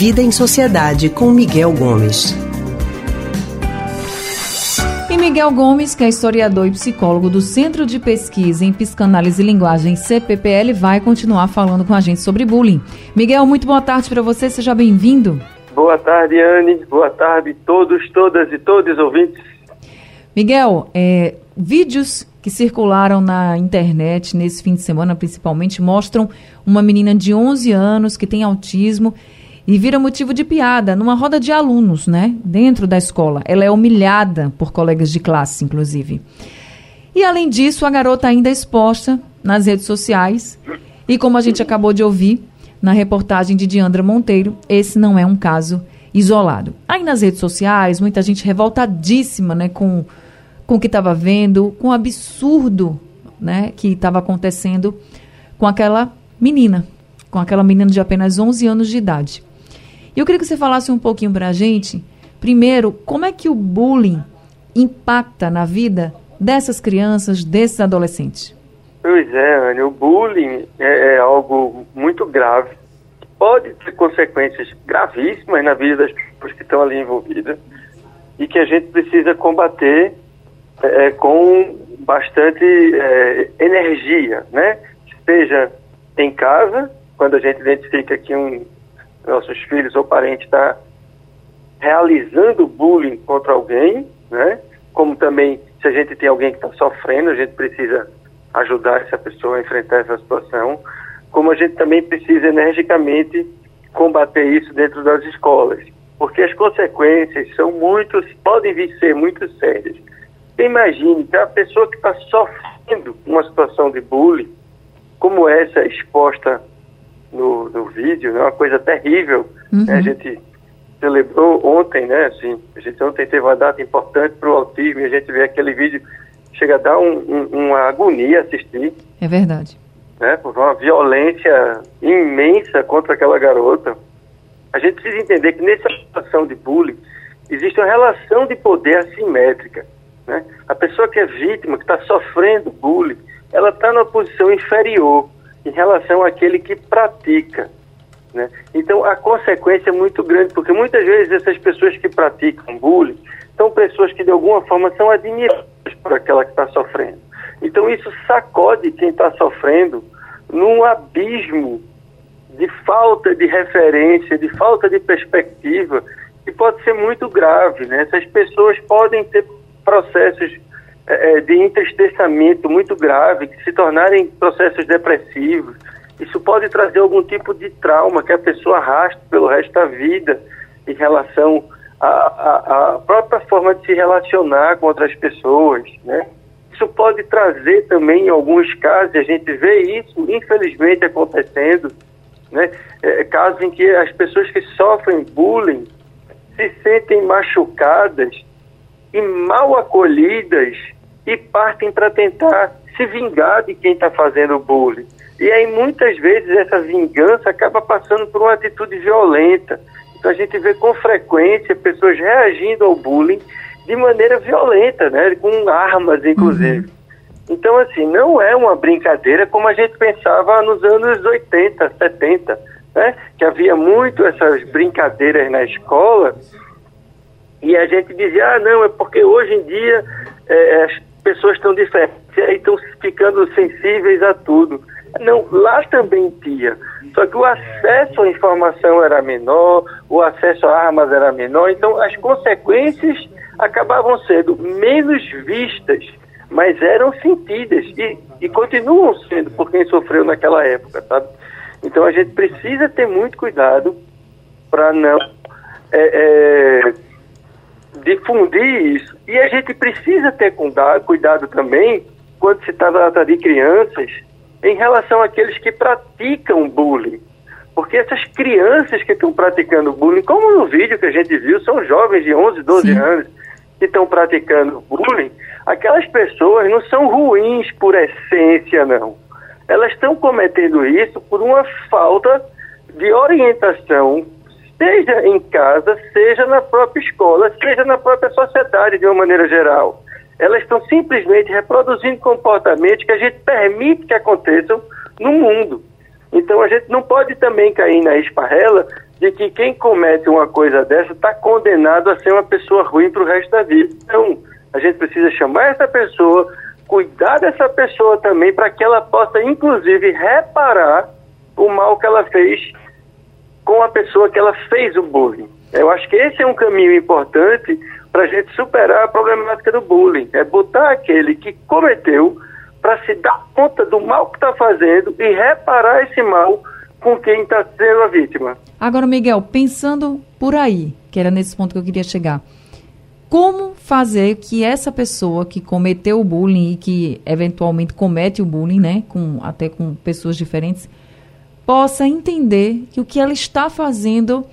Vida em Sociedade com Miguel Gomes. E Miguel Gomes, que é historiador e psicólogo do Centro de Pesquisa em Psicanálise e Linguagem CPPL, vai continuar falando com a gente sobre bullying. Miguel, muito boa tarde para você, seja bem-vindo. Boa tarde, Anne. Boa tarde, todos, todas e todos ouvintes. Miguel, é, vídeos que circularam na internet nesse fim de semana, principalmente, mostram uma menina de 11 anos que tem autismo e vira motivo de piada numa roda de alunos, né? Dentro da escola. Ela é humilhada por colegas de classe, inclusive. E além disso, a garota ainda é exposta nas redes sociais. E como a gente acabou de ouvir na reportagem de Diandra Monteiro, esse não é um caso isolado. Aí nas redes sociais, muita gente revoltadíssima, né, com com o que estava vendo, com o absurdo né, que estava acontecendo com aquela menina, com aquela menina de apenas 11 anos de idade. E eu queria que você falasse um pouquinho para a gente, primeiro, como é que o bullying impacta na vida dessas crianças, desses adolescentes? Pois é, Anny, o bullying é, é algo muito grave. Pode ter consequências gravíssimas na vida das pessoas que estão ali envolvidas e que a gente precisa combater é, com bastante é, energia, né? Seja em casa, quando a gente identifica que um nossos filhos ou parente está realizando bullying contra alguém, né? Como também se a gente tem alguém que está sofrendo, a gente precisa ajudar essa pessoa a enfrentar essa situação. Como a gente também precisa energicamente combater isso dentro das escolas, porque as consequências são muito, podem vir ser muito sérias. Imagine que a pessoa que está sofrendo uma situação de bullying, como essa exposta no, no vídeo, né, uma coisa terrível. Uhum. Né, a gente celebrou ontem, né? Assim, a gente ontem teve uma data importante para o autismo e a gente vê aquele vídeo, chega a dar um, um, uma agonia assistir. É verdade. Né, por uma violência imensa contra aquela garota. A gente precisa entender que nessa situação de bullying existe uma relação de poder assimétrica. Né? A pessoa que é vítima, que está sofrendo bullying, ela está numa posição inferior em relação àquele que pratica. Né? Então a consequência é muito grande, porque muitas vezes essas pessoas que praticam bullying são pessoas que de alguma forma são admiradas por aquela que está sofrendo. Então isso sacode quem está sofrendo num abismo de falta de referência, de falta de perspectiva, que pode ser muito grave. Né? Essas pessoas podem ter processos é, é, de entristecimento muito grave, que se tornarem processos depressivos. Isso pode trazer algum tipo de trauma que a pessoa arrasta pelo resto da vida em relação à, própria forma de se relacionar com outras pessoas, né? Isso pode trazer também, em alguns casos, a gente vê isso, infelizmente, acontecendo, né? É, casos em que as pessoas que sofrem bullying se sentem machucadas e mal acolhidas e partem para tentar se vingar de quem está fazendo bullying. E aí muitas vezes essa vingança acaba passando por uma atitude violenta. Então a gente vê com frequência pessoas reagindo ao bullying de maneira violenta, né, com armas inclusive. Uhum. Então assim, não é uma brincadeira como a gente pensava nos anos 80, 70, né, que havia muito essas brincadeiras na escola e a gente dizia, ah, não, é porque hoje em dia é, as pessoas estão diferentes e estão ficando sensíveis a tudo. Não, lá também tinha. Só que o acesso à informação era menor, o acesso a armas era menor, então as consequências acabavam sendo menos vistas, mas eram sentidas e, e continuam sendo por quem sofreu naquela época, sabe? Então a gente precisa ter muito cuidado para não é, é, difundir isso. E a gente precisa ter cuidado também, quando se trata de crianças, em relação àqueles que praticam bullying. Porque essas crianças que estão praticando bullying, como no vídeo que a gente viu, são jovens de 11, 12 Sim. anos que estão praticando bullying, aquelas pessoas não são ruins por essência, não. Elas estão cometendo isso por uma falta de orientação seja em casa, seja na própria escola, seja na própria sociedade de uma maneira geral. Elas estão simplesmente reproduzindo comportamentos que a gente permite que aconteçam no mundo. Então a gente não pode também cair na esparrela de que quem comete uma coisa dessa está condenado a ser uma pessoa ruim para o resto da vida. Então, a gente precisa chamar essa pessoa, cuidar dessa pessoa também, para que ela possa, inclusive, reparar o mal que ela fez com a pessoa que ela fez o bullying. Eu acho que esse é um caminho importante para a gente superar a problemática do bullying. É botar aquele que cometeu para se dar conta do mal que está fazendo e reparar esse mal com quem está sendo a vítima. Agora, Miguel, pensando por aí, que era nesse ponto que eu queria chegar, como fazer que essa pessoa que cometeu o bullying e que eventualmente comete o bullying, né, com, até com pessoas diferentes, possa entender que o que ela está fazendo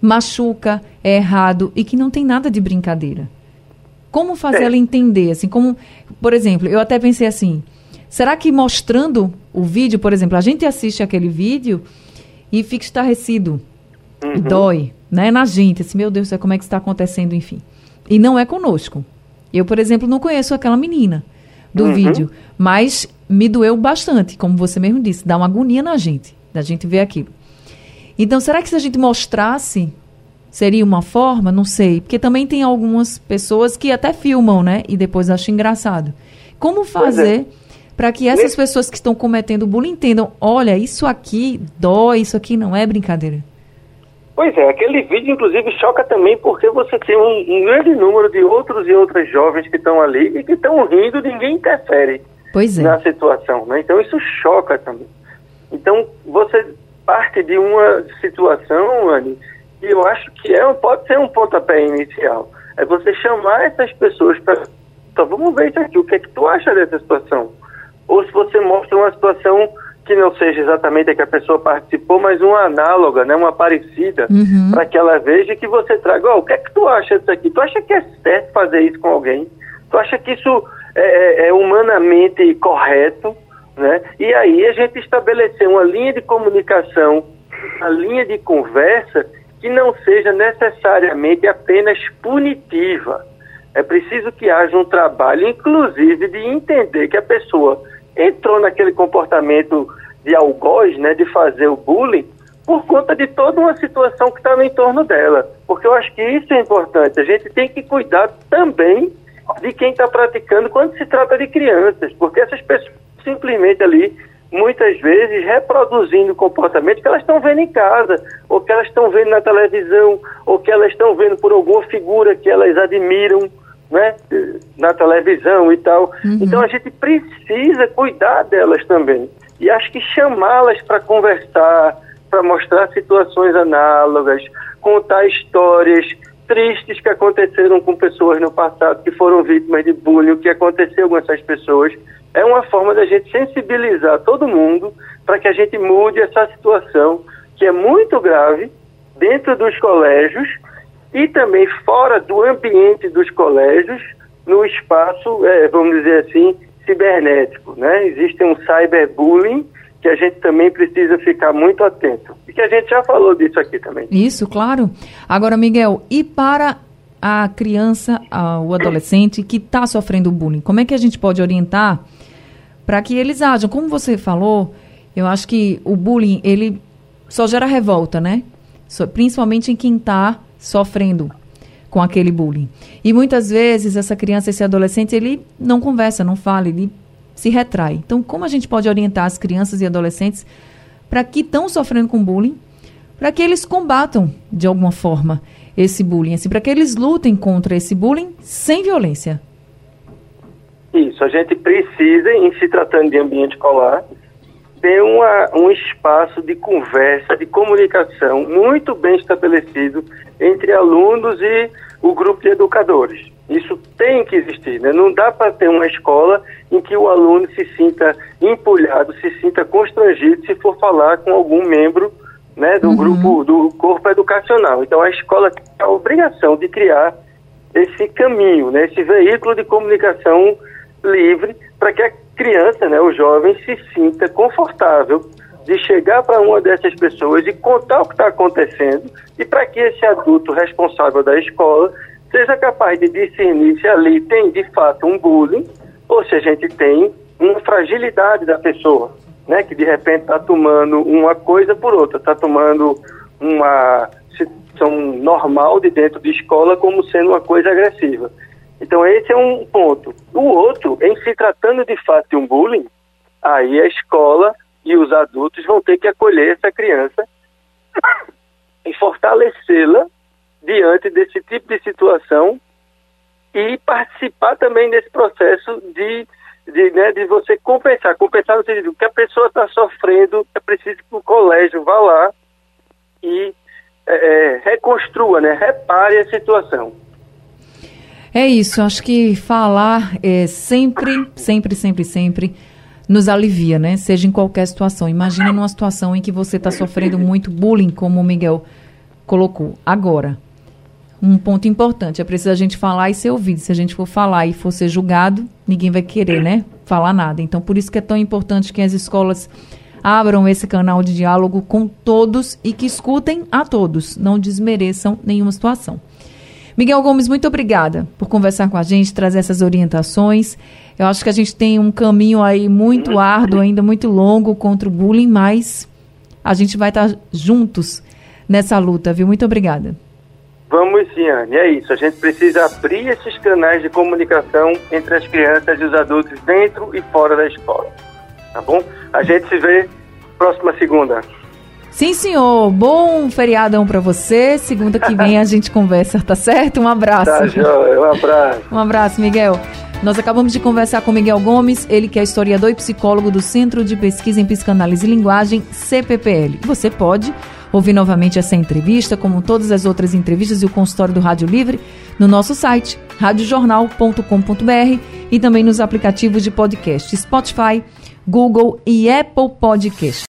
machuca, é errado e que não tem nada de brincadeira. Como fazer é. ela entender, assim, como, por exemplo, eu até pensei assim, será que mostrando o vídeo, por exemplo, a gente assiste aquele vídeo e fica estarrecido, uhum. dói, né, na gente, assim, meu Deus, como é que está acontecendo, enfim. E não é conosco. Eu, por exemplo, não conheço aquela menina do uhum. vídeo, mas me doeu bastante, como você mesmo disse, dá uma agonia na gente, da gente ver aquilo. Então, será que se a gente mostrasse, seria uma forma? Não sei. Porque também tem algumas pessoas que até filmam, né? E depois acham engraçado. Como é. fazer é. para que essas pessoas que estão cometendo bullying entendam: olha, isso aqui dói, isso aqui não é brincadeira? Pois é, aquele vídeo inclusive choca também porque você tem um, um grande número de outros e outras jovens que estão ali e que estão rindo, ninguém interfere é. na situação, né? Então isso choca também. Então você parte de uma situação, Anne, que eu acho que é, pode ser um pontapé inicial. É você chamar essas pessoas para. Então, vamos ver isso aqui, o que é que tu acha dessa situação? Ou se você mostra uma situação que não seja exatamente a que a pessoa participou, mas uma análoga, né, uma parecida, uhum. para que ela veja que você traga, oh, o que é que tu acha disso aqui? Tu acha que é certo fazer isso com alguém? Tu acha que isso é, é, é humanamente correto? Né? E aí a gente estabelecer uma linha de comunicação, uma linha de conversa que não seja necessariamente apenas punitiva. É preciso que haja um trabalho, inclusive, de entender que a pessoa entrou naquele comportamento de algoz, né, de fazer o bullying, por conta de toda uma situação que está no entorno dela. Porque eu acho que isso é importante. A gente tem que cuidar também de quem está praticando quando se trata de crianças, porque essas pessoas simplesmente ali, muitas vezes, reproduzindo comportamentos que elas estão vendo em casa, ou que elas estão vendo na televisão, ou que elas estão vendo por alguma figura que elas admiram, né, na televisão e tal. Uhum. Então a gente precisa cuidar delas também. E acho que chamá-las para conversar, para mostrar situações análogas, contar histórias tristes que aconteceram com pessoas no passado que foram vítimas de bullying, o que aconteceu com essas pessoas, é uma forma da gente sensibilizar todo mundo para que a gente mude essa situação que é muito grave dentro dos colégios e também fora do ambiente dos colégios, no espaço, é, vamos dizer assim, cibernético. Né? Existe um cyberbullying que a gente também precisa ficar muito atento. E que a gente já falou disso aqui também. Isso, claro. Agora, Miguel, e para a criança, a, o adolescente que está sofrendo bullying, como é que a gente pode orientar para que eles ajam? Como você falou, eu acho que o bullying, ele só gera revolta, né? Principalmente em quem está sofrendo com aquele bullying. E muitas vezes essa criança, esse adolescente, ele não conversa, não fala, ele se retrai. Então, como a gente pode orientar as crianças e adolescentes para que estão sofrendo com bullying, para que eles combatam de alguma forma esse bullying, assim, para que eles lutem contra esse bullying sem violência? Isso, a gente precisa, em se tratando de ambiente escolar, ter uma, um espaço de conversa, de comunicação muito bem estabelecido entre alunos e o grupo de educadores. Isso tem que existir, né? Não dá para ter uma escola em que o aluno se sinta empolhado, se sinta constrangido se for falar com algum membro né, do uhum. grupo, do corpo educacional. Então a escola tem a obrigação de criar esse caminho, né, esse veículo de comunicação livre para que a criança, né, o jovem, se sinta confortável de chegar para uma dessas pessoas e contar o que está acontecendo e para que esse adulto responsável da escola seja capaz de discernir se ali tem de fato um bullying ou se a gente tem uma fragilidade da pessoa, né, que de repente está tomando uma coisa por outra, está tomando uma situação normal de dentro de escola como sendo uma coisa agressiva. Então esse é um ponto. O outro, em se tratando de fato de um bullying, aí a escola e os adultos vão ter que acolher essa criança e fortalecê-la diante desse tipo de situação e participar também desse processo de, de, né, de você compensar. Compensar no sentido que a pessoa está sofrendo, é preciso que o colégio vá lá e é, é, reconstrua, né, repare a situação. É isso, acho que falar é sempre, sempre, sempre, sempre nos alivia, né? Seja em qualquer situação. Imagina numa situação em que você está sofrendo muito bullying, como o Miguel colocou. Agora, um ponto importante. É preciso a gente falar e ser ouvido. Se a gente for falar e for ser julgado, ninguém vai querer, né? Falar nada. Então, por isso que é tão importante que as escolas abram esse canal de diálogo com todos e que escutem a todos, não desmereçam nenhuma situação. Miguel Gomes, muito obrigada por conversar com a gente, trazer essas orientações. Eu acho que a gente tem um caminho aí muito árduo, ainda muito longo contra o bullying, mas a gente vai estar juntos nessa luta, viu? Muito obrigada. Vamos sim, Anne, é isso. A gente precisa abrir esses canais de comunicação entre as crianças e os adultos dentro e fora da escola. Tá bom? A gente se vê próxima segunda. Sim, senhor. Bom feriadão para você. Segunda que vem a gente conversa, tá certo? Um abraço. Tá, joia. Um abraço. Um abraço, Miguel. Nós acabamos de conversar com Miguel Gomes, ele que é historiador e psicólogo do Centro de Pesquisa em Psicanálise e Linguagem, CPPL. Você pode ouvir novamente essa entrevista, como todas as outras entrevistas e o consultório do Rádio Livre, no nosso site, radiojornal.com.br e também nos aplicativos de podcast Spotify, Google e Apple Podcast.